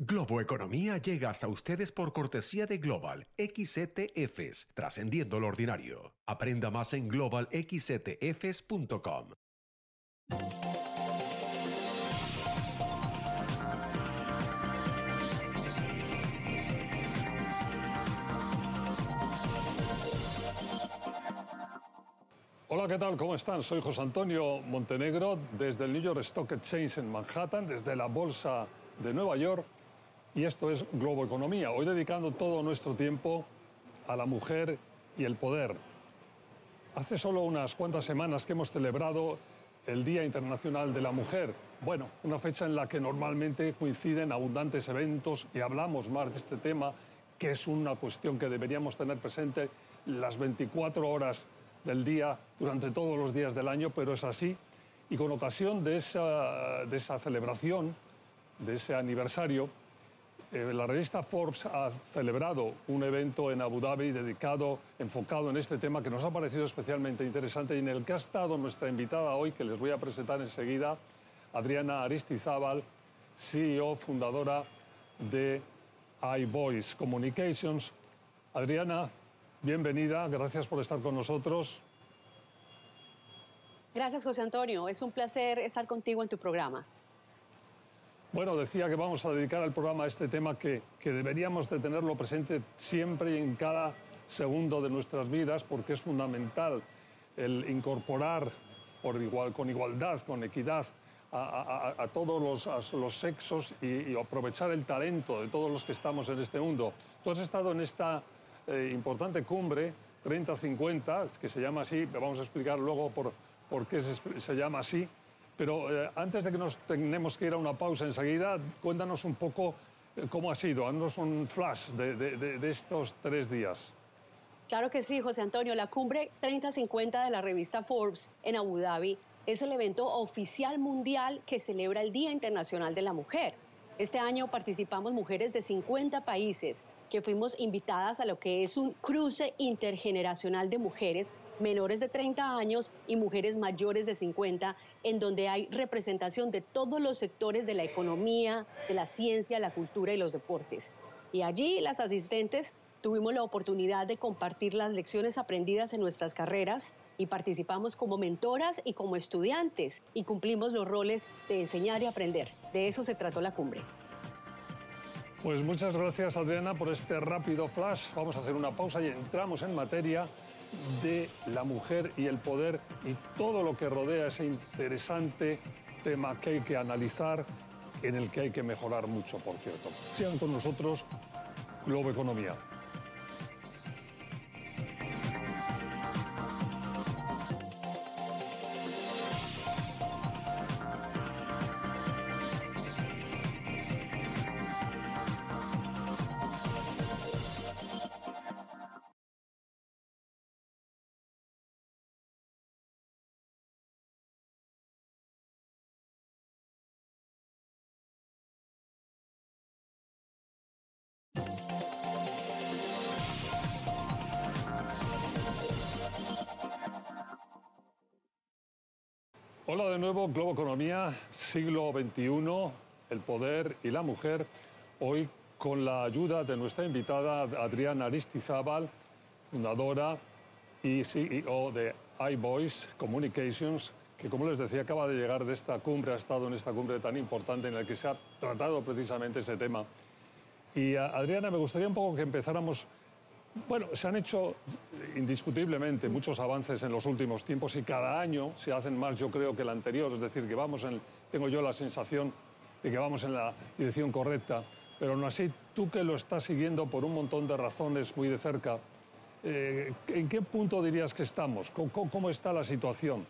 Globo Economía llega hasta ustedes por cortesía de Global XETFs, trascendiendo lo ordinario. Aprenda más en globalxetfs.com. Hola, ¿qué tal? ¿Cómo están? Soy José Antonio Montenegro desde el New York Stock Exchange en Manhattan, desde la Bolsa de Nueva York, y esto es Globo Economía. Hoy dedicando todo nuestro tiempo a la mujer y el poder. Hace solo unas cuantas semanas que hemos celebrado el Día Internacional de la Mujer. Bueno, una fecha en la que normalmente coinciden abundantes eventos y hablamos más de este tema, que es una cuestión que deberíamos tener presente las 24 horas del día durante todos los días del año, pero es así. Y con ocasión de esa, de esa celebración, de ese aniversario, eh, la revista Forbes ha celebrado un evento en Abu Dhabi dedicado, enfocado en este tema que nos ha parecido especialmente interesante y en el que ha estado nuestra invitada hoy, que les voy a presentar enseguida, Adriana Aristizábal, CEO, fundadora de iVoice Communications. Adriana, Bienvenida, gracias por estar con nosotros. Gracias, José Antonio. Es un placer estar contigo en tu programa. Bueno, decía que vamos a dedicar el programa a este tema que, que deberíamos de tenerlo presente siempre y en cada segundo de nuestras vidas porque es fundamental el incorporar por igual, con igualdad, con equidad a, todos los, los sexos y, y aprovechar el talento de todos los que estamos en este mundo. Tú has estado en esta eh, importante cumbre 30-50, que se llama así, vamos a explicar luego por, por qué se, se, llama así. Pero eh, antes de que nos tengamos que ir a una pausa enseguida, cuéntanos un poco eh, cómo ha sido, haznos un flash de, de, de, estos tres días. Claro que sí, José Antonio. La cumbre 30-50 de la revista Forbes en Abu Dhabi es el evento oficial mundial que celebra el Día Internacional de la Mujer. Este año participamos mujeres de 50 países que fuimos invitadas a lo que es un cruce intergeneracional de mujeres menores de 30 años y mujeres mayores de 50, en donde hay representación de todos los sectores de la economía, de la ciencia, la cultura y los deportes. Y allí las asistentes tuvimos la oportunidad de compartir las lecciones aprendidas en nuestras carreras y participamos como mentoras y como estudiantes y cumplimos los roles de enseñar y aprender. De eso se trató la cumbre. Pues muchas gracias Adriana por este rápido flash. Vamos a hacer una pausa y entramos en materia de la mujer y el poder y todo lo que rodea ese interesante tema que hay que analizar, en el que hay que mejorar mucho, por cierto. Sigan con nosotros Globo Economía. Hola de nuevo, Globo Economía, siglo XXI, el poder y la mujer. Hoy con la ayuda de nuestra invitada Adriana Aristizábal, fundadora y CEO de iVoice Communications, que como les decía acaba de llegar de esta cumbre, ha estado en esta cumbre tan importante en la que se ha tratado precisamente ese tema. Y Adriana, me gustaría un poco que empezáramos bueno, se han hecho indiscutiblemente muchos avances en los últimos tiempos y cada año se hacen más, yo creo, que el anterior. Es decir, que vamos en, tengo yo la sensación de que vamos en la dirección correcta. Pero aún así, tú que lo estás siguiendo por un montón de razones muy de cerca, eh, ¿en qué punto dirías que estamos? ¿Cómo, cómo está la situación?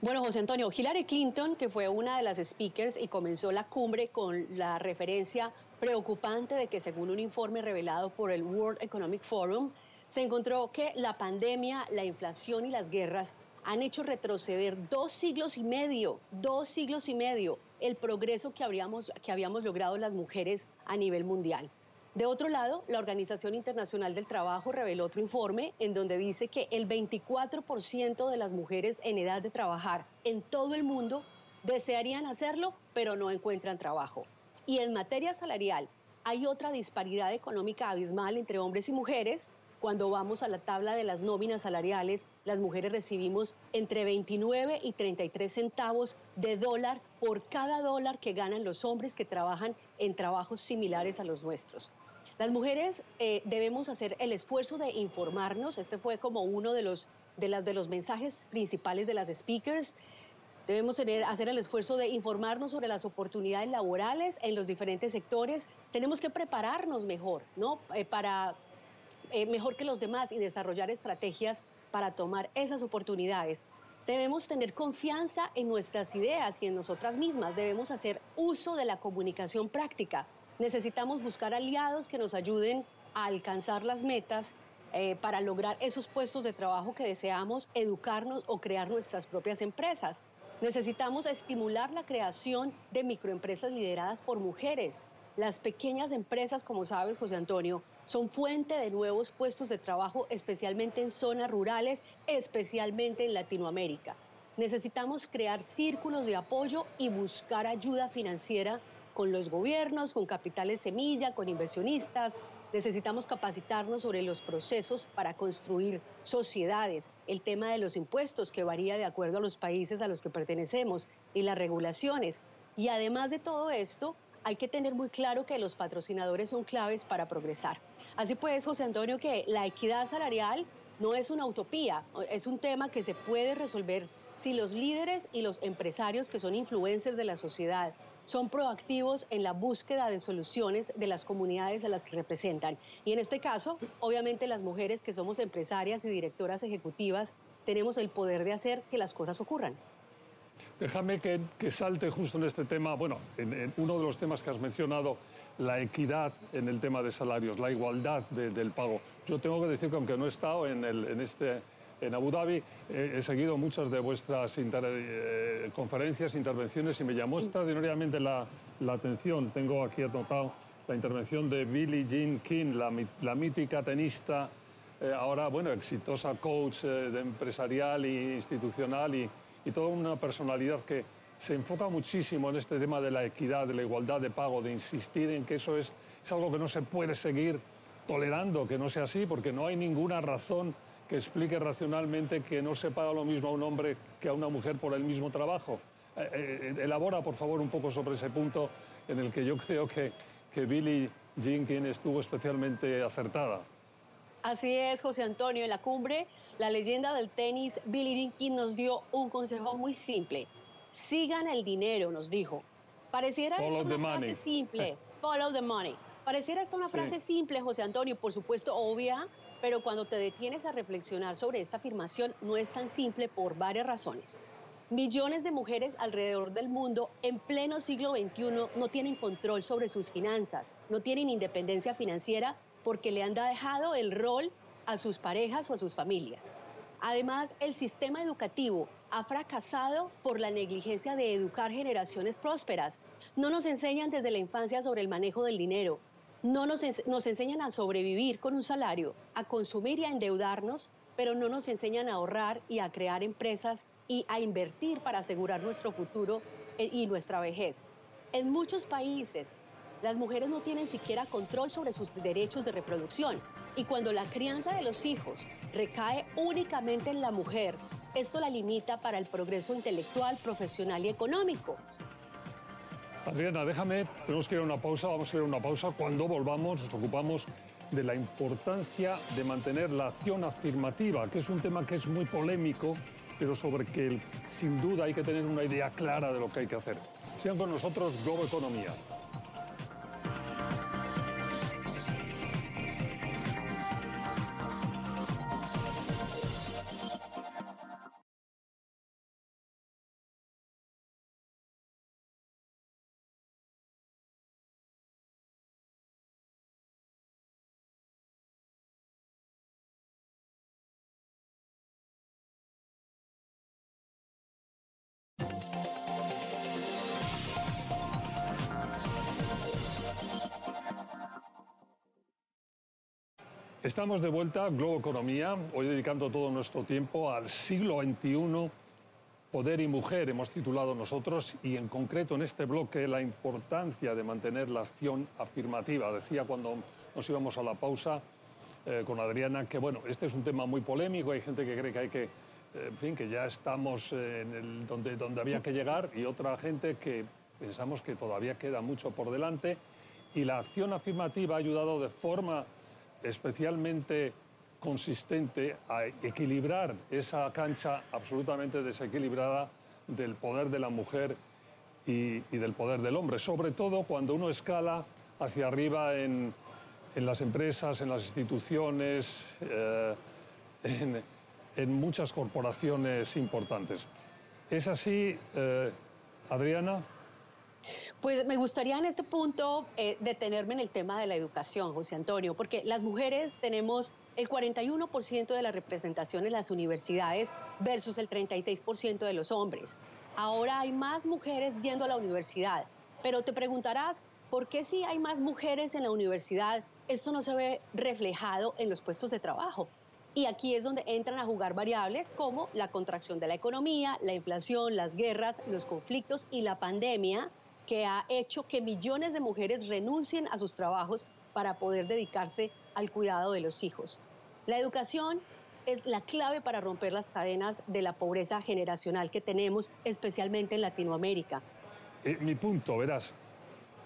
Bueno, José Antonio, Hillary Clinton, que fue una de las speakers y comenzó la cumbre con la referencia preocupante de que según un informe revelado por el World Economic Forum, se encontró que la pandemia, la inflación y las guerras han hecho retroceder dos siglos y medio, dos siglos y medio, el progreso que, habríamos, que habíamos logrado las mujeres a nivel mundial. De otro lado, la Organización Internacional del Trabajo reveló otro informe en donde dice que el 24% de las mujeres en edad de trabajar en todo el mundo desearían hacerlo, pero no encuentran trabajo. Y en materia salarial, hay otra disparidad económica abismal entre hombres y mujeres. Cuando vamos a la tabla de las nóminas salariales, las mujeres recibimos entre 29 y 33 centavos de dólar por cada dólar que ganan los hombres que trabajan en trabajos similares a los nuestros. Las mujeres eh, debemos hacer el esfuerzo de informarnos. Este fue como uno de los, de, los mensajes principales de las speakers. Debemos tener, hacer el esfuerzo de informarnos sobre las oportunidades laborales en los diferentes sectores. Tenemos que prepararnos mejor, ¿no? Eh, para eh, mejor que los demás y desarrollar estrategias para tomar esas oportunidades. Debemos tener confianza en nuestras ideas y en nosotras mismas. Debemos hacer uso de la comunicación práctica. Necesitamos buscar aliados que nos ayuden a alcanzar las metas eh, para lograr esos puestos de trabajo que deseamos, educarnos o crear nuestras propias empresas. Necesitamos estimular la creación de microempresas lideradas por mujeres. Las pequeñas empresas, como sabes, José Antonio, son fuente de nuevos puestos de trabajo, especialmente en zonas rurales, especialmente en Latinoamérica. Necesitamos crear círculos de apoyo y buscar ayuda financiera con los gobiernos, con capitales semilla, con inversionistas, Necesitamos capacitarnos sobre los procesos para construir sociedades, el tema de los impuestos que varía de acuerdo a los países a los que pertenecemos y las regulaciones. Y además de todo esto, hay que tener muy claro que los patrocinadores son claves para progresar. Así pues, José Antonio, que la equidad salarial no es una utopía, es un tema que se puede resolver si los líderes y los empresarios que son influencers de la sociedad son proactivos en la búsqueda de soluciones de las comunidades a las que representan. Y en este caso, obviamente las mujeres que somos empresarias y directoras ejecutivas tenemos el poder de hacer que las cosas ocurran. Déjame que, salte justo en este tema, bueno, en, uno de los temas que has mencionado, la equidad en el tema de salarios, la igualdad del pago. Yo tengo que decir que aunque no he estado en, en este en Abu Dhabi. he seguido muchas de vuestras eh, conferencias, intervenciones y me llamó extraordinariamente la, atención. Tengo aquí anotado la intervención de Billie Jean King, la, mítica tenista, eh, ahora, bueno, exitosa coach eh, de empresarial e institucional y, toda una personalidad que se enfoca muchísimo en este tema de la equidad, de la igualdad de pago, de insistir en que eso es, es algo que no se puede seguir tolerando, que no sea así, porque no hay ninguna razón que explique racionalmente que no se paga lo mismo a un hombre que a una mujer por el mismo trabajo. Eh, eh, elabora, por favor, un poco sobre ese punto en el que yo creo que, que Billie Jenkins estuvo especialmente acertada. Así es, José Antonio. En la cumbre, la leyenda del tenis, Billie Jenkins nos dio un consejo muy simple. Sigan el dinero, nos dijo. Pareciera una frase simple. Follow the money. Pareciera esta una frase simple, José Antonio, por supuesto obvia, pero cuando te detienes a reflexionar sobre esta afirmación no es tan simple por varias razones. Millones de mujeres alrededor del mundo en pleno siglo XXI no tienen control sobre sus finanzas, no tienen independencia financiera porque le han dejado el rol a sus parejas o a sus familias. Además, el sistema educativo ha fracasado por la negligencia de educar generaciones prósperas. No nos enseñan desde la infancia sobre el manejo del dinero, no nos, enseñan a sobrevivir con un salario, a consumir y a endeudarnos, pero no nos enseñan a ahorrar y a crear empresas y a invertir para asegurar nuestro futuro eh, y nuestra vejez. En muchos países, las mujeres no tienen siquiera control sobre sus derechos de reproducción. Y cuando la crianza de los hijos recae únicamente en la mujer, esto la limita para el progreso intelectual, profesional y económico. Adriana, déjame, tenemos que ir a una pausa, vamos a ir a una pausa. Cuando volvamos nos ocupamos de la importancia de mantener la acción afirmativa, que es un tema que es muy polémico, pero sobre que sin duda hay que tener una idea clara de lo que hay que hacer. Sean con nosotros Globo Economía. Estamos de vuelta, Globo Economía, hoy dedicando todo nuestro tiempo al siglo XXI Poder y Mujer hemos titulado nosotros y en concreto en este bloque la importancia de mantener la acción afirmativa. Decía cuando nos íbamos a la pausa eh, con Adriana que bueno, este es un tema muy polémico, hay gente que cree que hay que, en fin, que ya estamos donde, donde había que llegar y otra gente que pensamos que todavía queda mucho por delante y la acción afirmativa ha ayudado de forma especialmente consistente a equilibrar esa cancha absolutamente desequilibrada del poder de la mujer y, del poder del hombre, sobre todo cuando uno escala hacia arriba en, las empresas, en las instituciones, eh, en, muchas corporaciones importantes. ¿Es así, eh, Adriana? Pues me gustaría en este punto eh, detenerme en el tema de la educación, José Antonio, porque las mujeres tenemos el 41% de la representación en las universidades versus el 36% de los hombres. Ahora hay más mujeres yendo a la universidad, pero te preguntarás, ¿por qué si hay más mujeres en la universidad, esto no se ve reflejado en los puestos de trabajo? Y aquí es donde entran a jugar variables como la contracción de la economía, la inflación, las guerras, los conflictos y la pandemia que ha hecho que millones de mujeres renuncien a sus trabajos para poder dedicarse al cuidado de los hijos. La educación es la clave para romper las cadenas de la pobreza generacional que tenemos, especialmente en Latinoamérica. Eh, mi punto, verás,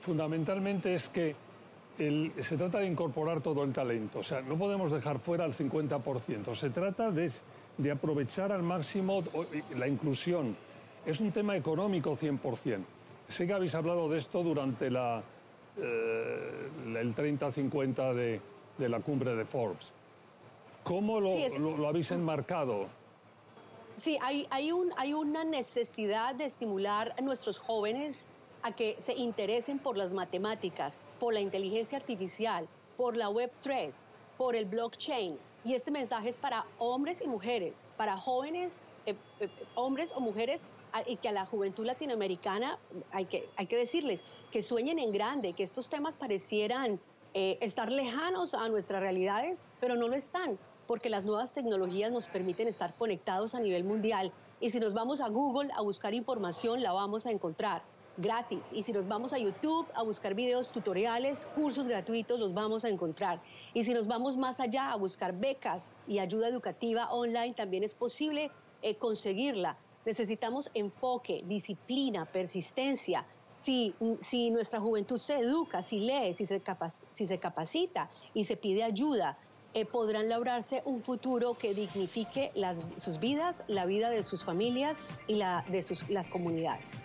fundamentalmente es que se trata de incorporar todo el talento, o sea, no podemos dejar fuera al 50%, se trata de, de aprovechar al máximo la inclusión. Es un tema económico 100%. Sé que habéis hablado de esto durante la, eh, el 30-50 de, de, la cumbre de Forbes. ¿Cómo lo, lo, habéis enmarcado? Sí, hay, hay, un, hay una necesidad de estimular a nuestros jóvenes a que se interesen por las matemáticas, por la inteligencia artificial, por la Web3, por el blockchain. Y este mensaje es para hombres y mujeres, para jóvenes, eh, eh, hombres o mujeres y que a la juventud latinoamericana hay que, hay que decirles que sueñen en grande, que estos temas parecieran eh, estar lejanos a nuestras realidades, pero no lo están, porque las nuevas tecnologías nos permiten estar conectados a nivel mundial. Y si nos vamos a Google a buscar información, la vamos a encontrar gratis. Y si nos vamos a YouTube a buscar videos tutoriales, cursos gratuitos, los vamos a encontrar. Y si nos vamos más allá a buscar becas y ayuda educativa online, también es posible eh, conseguirla. Necesitamos enfoque, disciplina, persistencia. Si, si nuestra juventud se educa, si lee, si se, si se capacita y se pide ayuda, eh, podrán lograrse un futuro que dignifique las, sus vidas, la vida de sus familias y la de sus, las comunidades.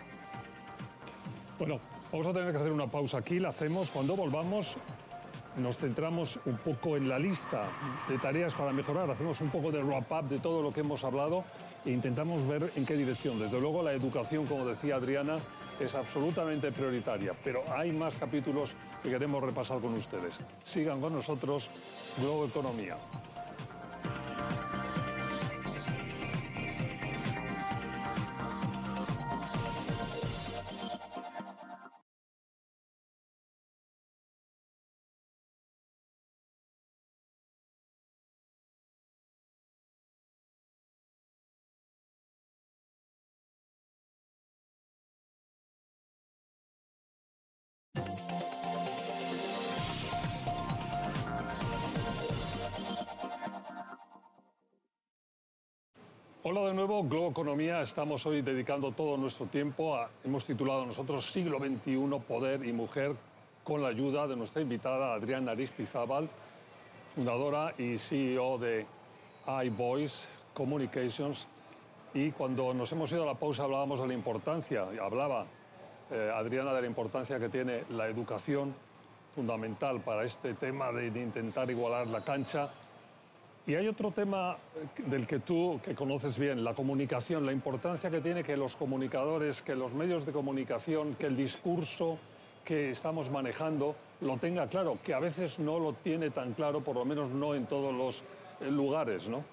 Bueno, vamos a tener que hacer una pausa aquí, la hacemos. Cuando volvamos, nos centramos un poco en la lista de tareas para mejorar, hacemos un poco de wrap-up de todo lo que hemos hablado e intentamos ver en qué dirección. Desde luego la educación, como decía Adriana, es absolutamente prioritaria, pero hay más capítulos que queremos repasar con ustedes. Sigan con nosotros, Globo Economía. Hola de nuevo, Globo Economía. Estamos hoy dedicando todo nuestro tiempo a, hemos titulado nosotros Siglo XXI, Poder y Mujer, con la ayuda de nuestra invitada Adriana Aristizábal, fundadora y CEO de iVoice Communications. Y cuando nos hemos ido a la pausa hablábamos de la importancia, hablaba eh, Adriana de la importancia que tiene la educación fundamental para este tema de intentar igualar la cancha y hay otro tema eh, del que tú, que conoces bien, la comunicación, la importancia que tiene que los comunicadores, que los medios de comunicación, que el discurso que estamos manejando lo tenga claro, que a veces no lo tiene tan claro, por lo menos no en todos los eh, lugares, ¿no?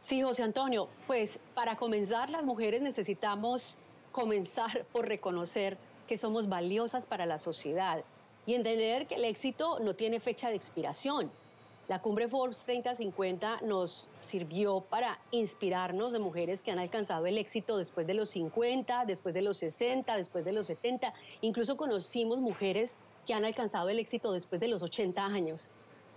Sí, José Antonio, pues para comenzar las mujeres necesitamos comenzar por reconocer que somos valiosas para la sociedad y entender que el éxito no tiene fecha de expiración La cumbre Forbes 3050 nos sirvió para inspirarnos de mujeres que han alcanzado el éxito después de los 50, después de los 60, después de los 70. Incluso conocimos mujeres que han alcanzado el éxito después de los 80 años.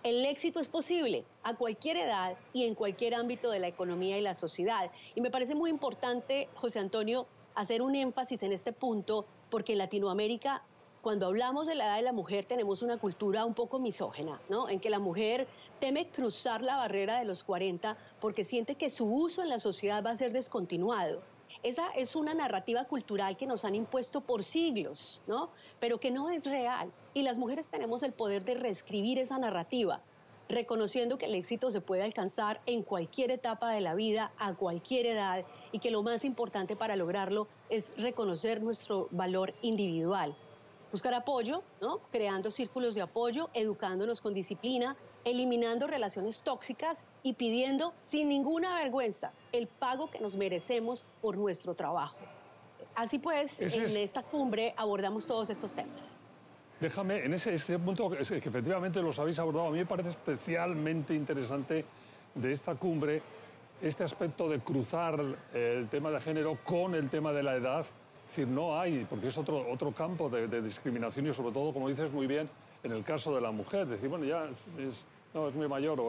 El éxito es posible a cualquier edad y en cualquier ámbito de la economía y la sociedad. Y me parece muy importante, José Antonio, hacer un énfasis en este punto, porque en Latinoamérica cuando hablamos de la edad de la mujer tenemos una cultura un poco misógena, ¿no? En que la mujer teme cruzar la barrera de los 40 porque siente que su uso en la sociedad va a ser descontinuado. Esa es una narrativa cultural que nos han impuesto por siglos, ¿no? Pero que no es real. Y las mujeres tenemos el poder de reescribir esa narrativa, reconociendo que el éxito se puede alcanzar en cualquier etapa de la vida, a cualquier edad, y que lo más importante para lograrlo es reconocer nuestro valor individual buscar apoyo, ¿no? creando círculos de apoyo, educándonos con disciplina, eliminando relaciones tóxicas y pidiendo sin ninguna vergüenza el pago que nos merecemos por nuestro trabajo. Así pues, en esta cumbre abordamos todos estos temas. Déjame, en ese, punto que efectivamente los habéis abordado, a mí me parece especialmente interesante de esta cumbre este aspecto de cruzar el tema de género con el tema de la edad decir, no hay, porque es otro, otro campo de, discriminación y sobre todo, como dices muy bien, en el caso de la mujer, decir, bueno, ya es, no, es muy mayor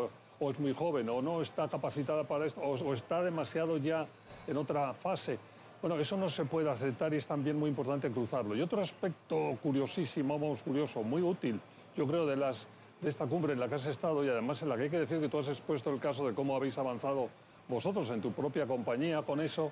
o, es muy joven o no está capacitada para esto o, está demasiado ya en otra fase. Bueno, eso no se puede aceptar y es también muy importante cruzarlo. Y otro aspecto curiosísimo, vamos, curioso, muy útil, yo creo, de, las, de esta cumbre en la que has estado y además en la que hay que decir que tú has expuesto el caso de cómo habéis avanzado vosotros en tu propia compañía con eso,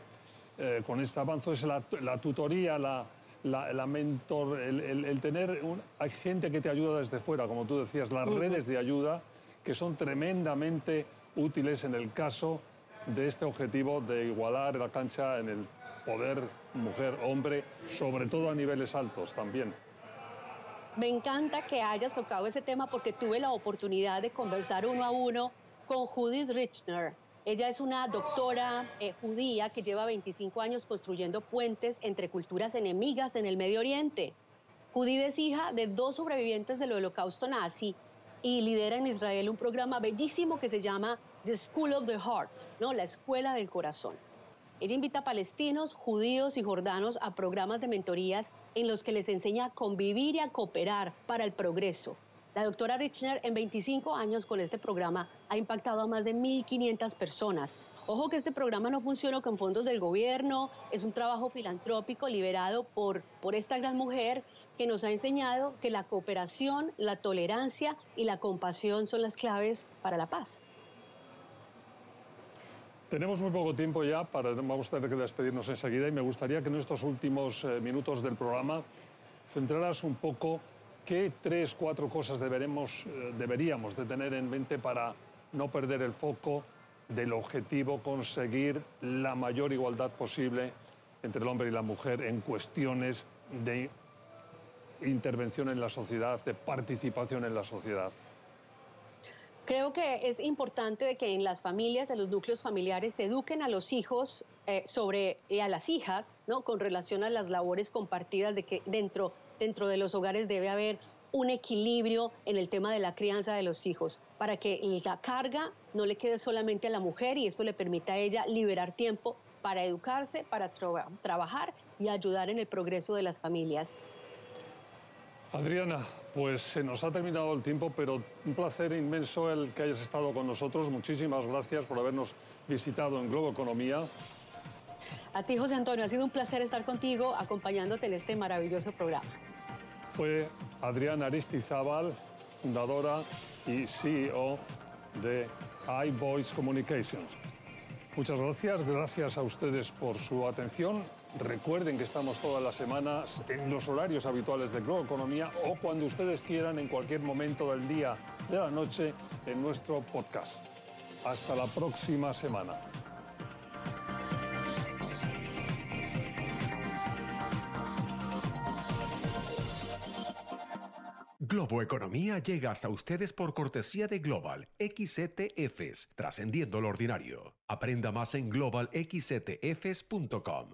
eh, con este avance es la, tutoría, la, mentor, el, tener hay gente que te ayuda desde fuera, como tú decías, las redes de ayuda que son tremendamente útiles en el caso de este objetivo de igualar la cancha en el poder mujer-hombre, sobre todo a niveles altos también. Me encanta que hayas tocado ese tema porque tuve la oportunidad de conversar uno a uno con Judith Richner, ella es una doctora eh, judía que lleva 25 años construyendo puentes entre culturas enemigas en el Medio Oriente. Judith es hija de dos sobrevivientes del holocausto nazi y lidera en Israel un programa bellísimo que se llama The School of the Heart, ¿no? la escuela del corazón. Ella invita a palestinos, judíos y jordanos a programas de mentorías en los que les enseña a convivir y a cooperar para el progreso, la doctora Richner en 25 años con este programa ha impactado a más de 1.500 personas. Ojo que este programa no funciona con fondos del gobierno, es un trabajo filantrópico liberado por, por esta gran mujer que nos ha enseñado que la cooperación, la tolerancia y la compasión son las claves para la paz. Tenemos muy poco tiempo ya, para, vamos a tener que despedirnos enseguida y me gustaría que en estos últimos eh, minutos del programa centraras un poco ¿Qué tres, cuatro cosas deberemos, eh, deberíamos de tener en mente para no perder el foco del objetivo conseguir la mayor igualdad posible entre el hombre y la mujer en cuestiones de intervención en la sociedad, de participación en la sociedad? Creo que es importante que en las familias, en los núcleos familiares, se eduquen a los hijos eh, sobre, y a las hijas, ¿no? con relación a las labores compartidas de que dentro dentro de los hogares debe haber un equilibrio en el tema de la crianza de los hijos, para que la carga no le quede solamente a la mujer y esto le permita a ella liberar tiempo para educarse, para trabajar y ayudar en el progreso de las familias. Adriana, pues se nos ha terminado el tiempo, pero un placer inmenso el que hayas estado con nosotros. Muchísimas gracias por habernos visitado en Globo Economía. A ti, José Antonio, ha sido un placer estar contigo acompañándote en este maravilloso programa. Fue Adriana Aristizábal, fundadora y CEO de iVoice Communications. Muchas gracias, gracias a ustedes por su atención. Recuerden que estamos todas las semanas en los horarios habituales de Globo Economía o cuando ustedes quieran en cualquier momento del día, de la noche, en nuestro podcast. Hasta la próxima semana. Globo Economía llega hasta ustedes por cortesía de Global XTFs, trascendiendo lo ordinario. Aprenda más en globalxtfs.com.